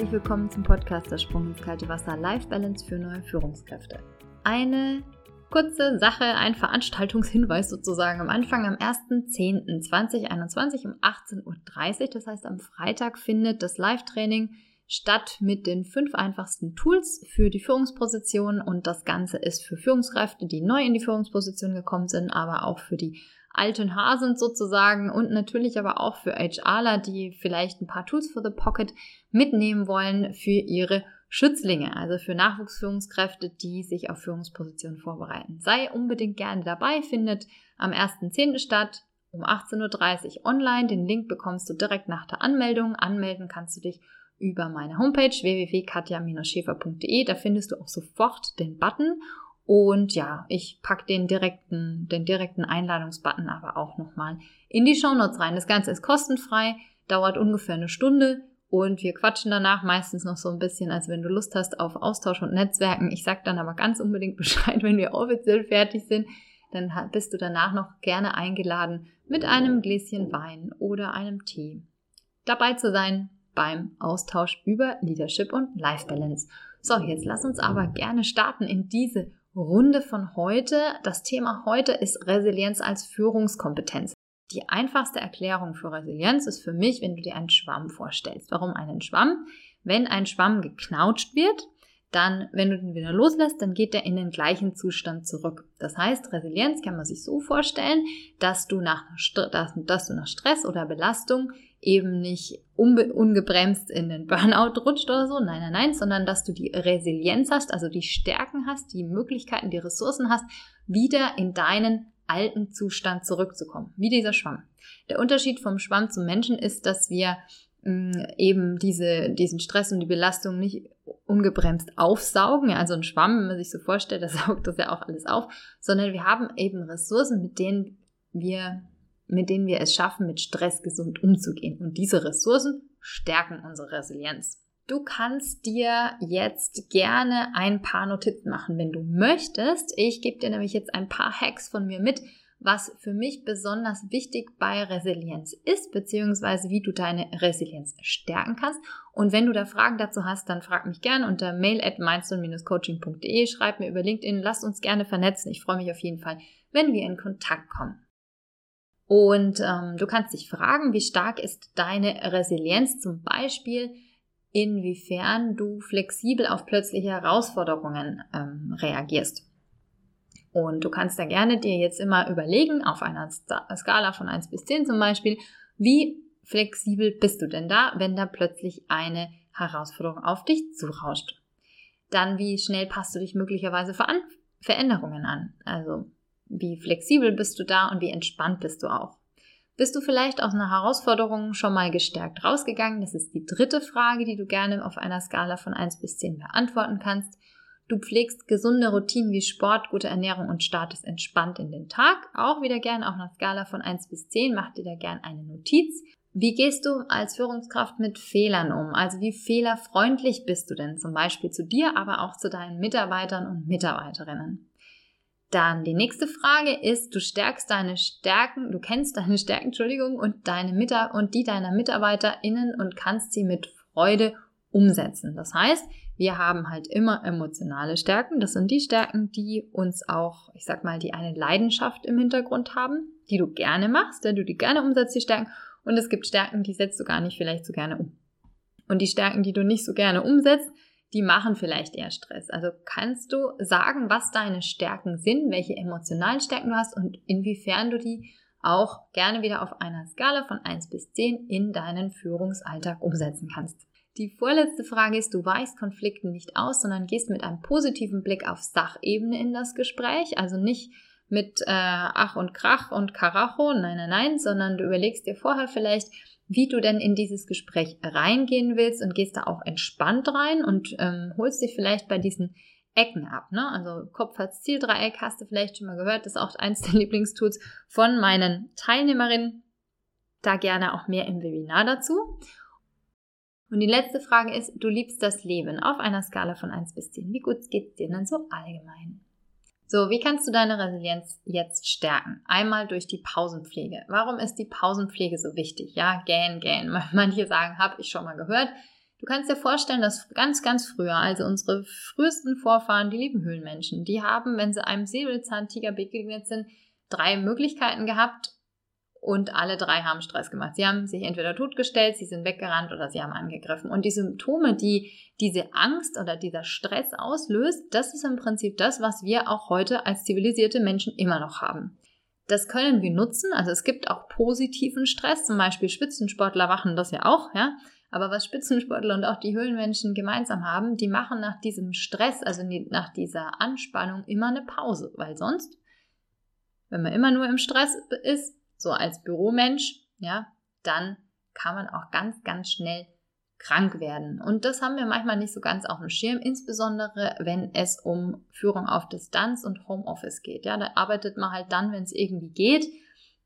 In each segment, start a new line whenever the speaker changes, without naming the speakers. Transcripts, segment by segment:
herzlich willkommen zum Podcast Der Sprung ins kalte Wasser Life Balance für neue Führungskräfte. Eine kurze Sache, ein Veranstaltungshinweis sozusagen am Anfang am 1.10.2021 um 18.30 Uhr, das heißt am Freitag findet das Live-Training statt mit den fünf einfachsten Tools für die Führungsposition und das Ganze ist für Führungskräfte, die neu in die Führungsposition gekommen sind, aber auch für die alten Hasen sozusagen und natürlich aber auch für HRler, die vielleicht ein paar Tools for the Pocket mitnehmen wollen für ihre Schützlinge, also für Nachwuchsführungskräfte, die sich auf Führungspositionen vorbereiten. Sei unbedingt gerne dabei, findet am 1.10. statt um 18.30 Uhr online. Den Link bekommst du direkt nach der Anmeldung. Anmelden kannst du dich über meine Homepage www.katja-schäfer.de. Da findest du auch sofort den Button und ja, ich packe den direkten, den direkten Einladungsbutton aber auch nochmal in die Shownotes rein. Das Ganze ist kostenfrei, dauert ungefähr eine Stunde und wir quatschen danach meistens noch so ein bisschen, als wenn du Lust hast auf Austausch und Netzwerken. Ich sag dann aber ganz unbedingt Bescheid, wenn wir offiziell fertig sind. Dann bist du danach noch gerne eingeladen, mit einem Gläschen Wein oder einem Tee dabei zu sein beim Austausch über Leadership und Life Balance. So, jetzt lass uns aber gerne starten in diese Runde von heute. Das Thema heute ist Resilienz als Führungskompetenz. Die einfachste Erklärung für Resilienz ist für mich, wenn du dir einen Schwamm vorstellst. Warum einen Schwamm? Wenn ein Schwamm geknautscht wird, dann, wenn du den wieder loslässt, dann geht er in den gleichen Zustand zurück. Das heißt, Resilienz kann man sich so vorstellen, dass du nach, dass du nach Stress oder Belastung eben nicht ungebremst in den Burnout rutscht oder so. Nein, nein, nein, sondern dass du die Resilienz hast, also die Stärken hast, die Möglichkeiten, die Ressourcen hast, wieder in deinen alten Zustand zurückzukommen. Wie dieser Schwamm. Der Unterschied vom Schwamm zum Menschen ist, dass wir mh, mm, eben diese, diesen Stress und die Belastung nicht ungebremst aufsaugen. Also ein Schwamm, wenn man sich so vorstellt, der saugt das ja auch alles auf, sondern wir haben eben Ressourcen, mit denen wir mit denen wir es schaffen, mit Stress gesund umzugehen. Und diese Ressourcen stärken unsere Resilienz. Du kannst dir jetzt gerne ein paar Notizen machen, wenn du möchtest. Ich gebe dir nämlich jetzt ein paar Hacks von mir mit, was für mich besonders wichtig bei Resilienz ist, beziehungsweise wie du deine Resilienz stärken kannst. Und wenn du da Fragen dazu hast, dann frag mich gerne unter mail at coachingde schreib mir über LinkedIn, lass uns gerne vernetzen. Ich freue mich auf jeden Fall, wenn wir in Kontakt kommen. Und ähm, du kannst dich fragen, wie stark ist deine Resilienz zum Beispiel, inwiefern du flexibel auf plötzliche Herausforderungen ähm, reagierst. Und du kannst da gerne dir jetzt immer überlegen, auf einer Skala von 1 bis 10 zum Beispiel, wie flexibel bist du denn da, wenn da plötzlich eine Herausforderung auf dich zurauscht. Dann, wie schnell passt du dich möglicherweise Veränderungen an? Also, wie flexibel bist du da und wie entspannt bist du auch? Bist du vielleicht aus einer Herausforderung schon mal gestärkt rausgegangen? Das ist die dritte Frage, die du gerne auf einer Skala von 1 bis 10 beantworten kannst. Du pflegst gesunde Routinen wie Sport, gute Ernährung und startest entspannt in den Tag. Auch wieder gerne auf einer Skala von 1 bis 10. Mach dir da gerne eine Notiz. Wie gehst du als Führungskraft mit Fehlern um? Also wie fehlerfreundlich bist du denn zum Beispiel zu dir, aber auch zu deinen Mitarbeitern und Mitarbeiterinnen? Dann die nächste Frage ist, du stärkst deine Stärken, du kennst deine Stärken, Entschuldigung, und deine Mitar und die deiner MitarbeiterInnen und kannst sie mit Freude umsetzen. Das heißt, wir haben halt immer emotionale Stärken. Das sind die Stärken, die uns auch, ich sag mal, die eine Leidenschaft im Hintergrund haben, die du gerne machst, denn du die gerne umsetzt, die Stärken. Und es gibt Stärken, die setzt du gar nicht vielleicht so gerne um. Und die Stärken, die du nicht so gerne umsetzt, die machen vielleicht eher Stress. Also kannst du sagen, was deine Stärken sind, welche emotionalen Stärken du hast und inwiefern du die auch gerne wieder auf einer Skala von 1 bis 10 in deinen Führungsalltag umsetzen kannst. Die vorletzte Frage ist, du weichst Konflikten nicht aus, sondern gehst mit einem positiven Blick auf Sachebene in das Gespräch, also nicht mit äh, Ach und Krach und Karacho, nein, nein, nein, sondern du überlegst dir vorher vielleicht, wie du denn in dieses Gespräch reingehen willst und gehst da auch entspannt rein und ähm, holst dich vielleicht bei diesen Ecken ab. Ne? Also Kopf als Zieldreieck hast du vielleicht schon mal gehört, das ist auch eins der Lieblingstools von meinen Teilnehmerinnen. Da gerne auch mehr im Webinar dazu. Und die letzte Frage ist, du liebst das Leben auf einer Skala von 1 bis 10. Wie gut geht's dir denn so allgemein? So, wie kannst du deine Resilienz jetzt stärken? Einmal durch die Pausenpflege. Warum ist die Pausenpflege so wichtig? Ja, gähn, gähn. Manche sagen, habe ich schon mal gehört. Du kannst dir vorstellen, dass ganz, ganz früher, also unsere frühesten Vorfahren, die lieben Höhlenmenschen, die haben, wenn sie einem Säbelzahntiger begegnet sind, drei Möglichkeiten gehabt und alle drei haben Stress gemacht. Sie haben sich entweder totgestellt, sie sind weggerannt oder sie haben angegriffen. Und die Symptome, die diese Angst oder dieser Stress auslöst, das ist im Prinzip das, was wir auch heute als zivilisierte Menschen immer noch haben. Das können wir nutzen. Also es gibt auch positiven Stress, zum Beispiel Spitzensportler machen das ja auch, ja. Aber was Spitzensportler und auch die Höhlenmenschen gemeinsam haben, die machen nach diesem Stress, also nach dieser Anspannung immer eine Pause, weil sonst, wenn man immer nur im Stress ist, so als Büromensch, ja, dann kann man auch ganz, ganz schnell krank werden. Und das haben wir manchmal nicht so ganz auf dem Schirm, insbesondere wenn es um Führung auf Distanz und Homeoffice geht. Ja, da arbeitet man halt dann, wenn es irgendwie geht.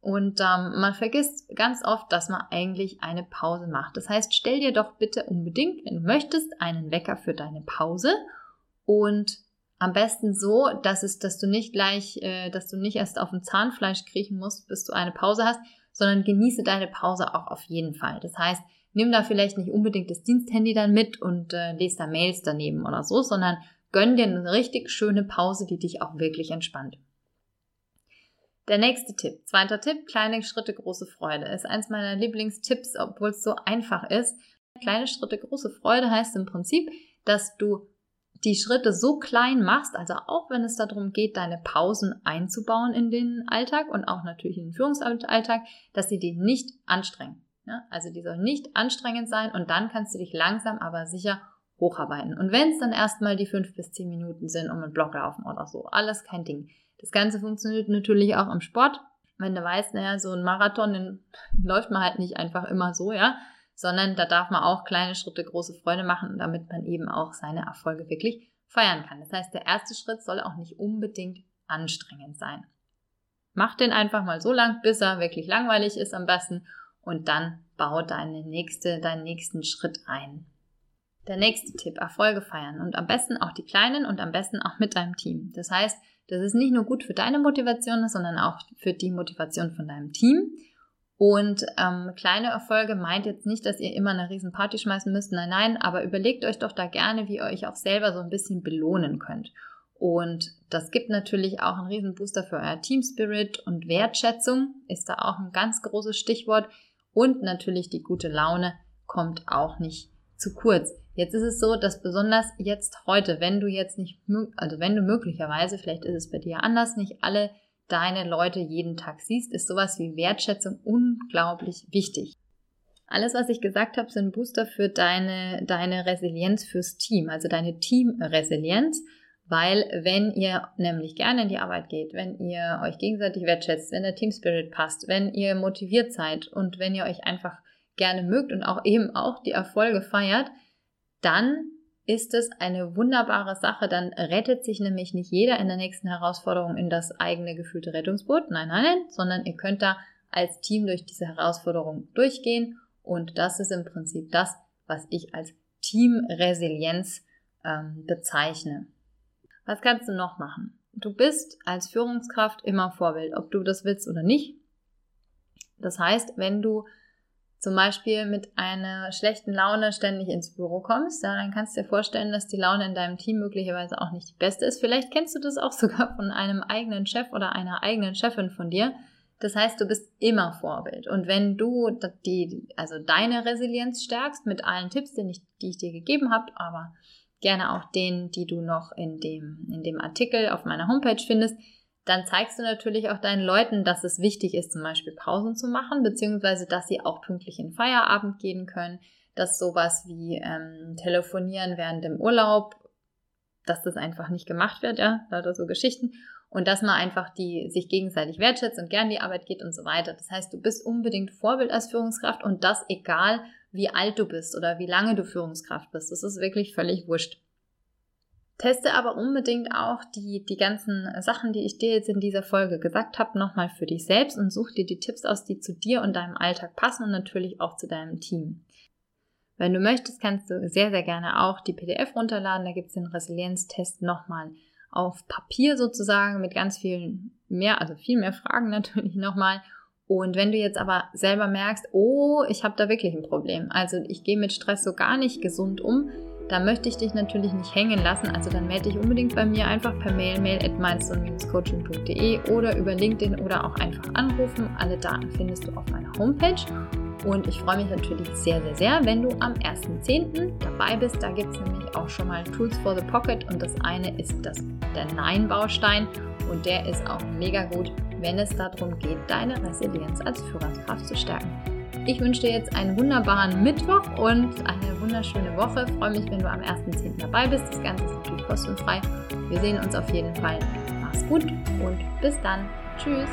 Und ähm, man vergisst ganz oft, dass man eigentlich eine Pause macht. Das heißt, stell dir doch bitte unbedingt, wenn du möchtest, einen Wecker für deine Pause und am besten so, dass es, dass du nicht gleich, äh, dass du nicht erst auf dem Zahnfleisch kriechen musst, bis du eine Pause hast, sondern genieße deine Pause auch auf jeden Fall. Das heißt, nimm da vielleicht nicht unbedingt das Diensthandy dann mit und äh, lese da Mails daneben oder so, sondern gönn dir eine richtig schöne Pause, die dich auch wirklich entspannt. Der nächste Tipp, zweiter Tipp, kleine Schritte, große Freude, ist eins meiner Lieblingstipps, obwohl es so einfach ist. Kleine Schritte, große Freude heißt im Prinzip, dass du die Schritte so klein machst, also auch wenn es darum geht, deine Pausen einzubauen in den Alltag und auch natürlich in den Führungsalltag, dass sie dich nicht anstrengen. Ja? Also die sollen nicht anstrengend sein und dann kannst du dich langsam aber sicher hocharbeiten. Und wenn es dann erstmal die fünf bis zehn Minuten sind um einen Block laufen oder so, alles kein Ding. Das Ganze funktioniert natürlich auch im Sport. Wenn du weißt, naja, so ein Marathon, den läuft man halt nicht einfach immer so, ja, sondern da darf man auch kleine Schritte große Freude machen, damit man eben auch seine Erfolge wirklich feiern kann. Das heißt, der erste Schritt soll auch nicht unbedingt anstrengend sein. Mach den einfach mal so lang, bis er wirklich langweilig ist am besten und dann bau deine nächste, deinen nächsten Schritt ein. Der nächste Tipp, Erfolge feiern und am besten auch die kleinen und am besten auch mit deinem Team. Das heißt, das ist nicht nur gut für deine Motivation, sondern auch für die Motivation von deinem Team. Und ähm, kleine Erfolge meint jetzt nicht, dass ihr immer eine riesen Party schmeißen müsst. Nein, nein, aber überlegt euch doch da gerne, wie ihr euch auch selber so ein bisschen belohnen könnt. Und das gibt natürlich auch einen riesen Booster für euer Team Spirit und Wertschätzung ist da auch ein ganz großes Stichwort. Und natürlich die gute Laune kommt auch nicht zu kurz. Jetzt ist es so, dass besonders jetzt heute, wenn du jetzt nicht, also wenn du möglicherweise, vielleicht ist es bei dir anders, nicht alle deine Leute jeden Tag siehst, ist sowas wie Wertschätzung unglaublich wichtig. Alles, was ich gesagt habe, sind Booster für deine, deine Resilienz fürs Team, also deine Teamresilienz. Weil wenn ihr nämlich gerne in die Arbeit geht, wenn ihr euch gegenseitig wertschätzt, wenn der Team Spirit passt, wenn ihr motiviert seid und wenn ihr euch einfach gerne mögt und auch eben auch die Erfolge feiert, dann ist es eine wunderbare Sache. Dann rettet sich nämlich nicht jeder in der nächsten Herausforderung in das eigene gefühlte Rettungsboot. Nein, nein, nein, sondern ihr könnt da als Team durch diese Herausforderung durchgehen. Und das ist im Prinzip das, was ich als Teamresilienz ähm, bezeichne. Was kannst du noch machen? Du bist als Führungskraft immer Vorbild, ob du das willst oder nicht. Das heißt, wenn du zum Beispiel mit einer schlechten Laune ständig ins Büro kommst, ja, dann kannst du dir vorstellen, dass die Laune in deinem Team möglicherweise auch nicht die beste ist. Vielleicht kennst du das auch sogar von einem eigenen Chef oder einer eigenen Chefin von dir. Das heißt, du bist immer Vorbild. Und wenn du die, also deine Resilienz stärkst mit allen Tipps, die ich, die ich dir gegeben habe, aber gerne auch denen, die du noch in dem, in dem Artikel auf meiner Homepage findest, dann zeigst du natürlich auch deinen Leuten, dass es wichtig ist, zum Beispiel Pausen zu machen, beziehungsweise dass sie auch pünktlich in Feierabend gehen können, dass sowas wie ähm, Telefonieren während dem Urlaub, dass das einfach nicht gemacht wird, ja, lauter so Geschichten. Und dass man einfach die sich gegenseitig wertschätzt und gern die Arbeit geht und so weiter. Das heißt, du bist unbedingt Vorbild als Führungskraft und das egal, wie alt du bist oder wie lange du Führungskraft bist. Das ist wirklich völlig wurscht. Teste aber unbedingt auch die, die ganzen Sachen, die ich dir jetzt in dieser Folge gesagt habe, nochmal für dich selbst und such dir die Tipps aus, die zu dir und deinem Alltag passen und natürlich auch zu deinem Team. Wenn du möchtest, kannst du sehr, sehr gerne auch die PDF runterladen. Da gibt es den Resilienztest nochmal auf Papier sozusagen mit ganz vielen mehr, also viel mehr Fragen natürlich nochmal. Und wenn du jetzt aber selber merkst, oh, ich habe da wirklich ein Problem, also ich gehe mit Stress so gar nicht gesund um, da möchte ich dich natürlich nicht hängen lassen. Also dann melde dich unbedingt bei mir einfach per Mail, mail at coachingde oder über LinkedIn oder auch einfach anrufen. Alle Daten findest du auf meiner Homepage. Und ich freue mich natürlich sehr, sehr, sehr, wenn du am 1.10. dabei bist. Da gibt es nämlich auch schon mal Tools for the Pocket und das eine ist das, der Nein-Baustein und der ist auch mega gut, wenn es darum geht, deine Resilienz als Führungskraft zu stärken. Ich wünsche dir jetzt einen wunderbaren Mittwoch und eine wunderschöne Woche. Ich freue mich, wenn du am 1.10. dabei bist. Das Ganze ist natürlich kostenfrei. Wir sehen uns auf jeden Fall. Mach's gut und bis dann. Tschüss.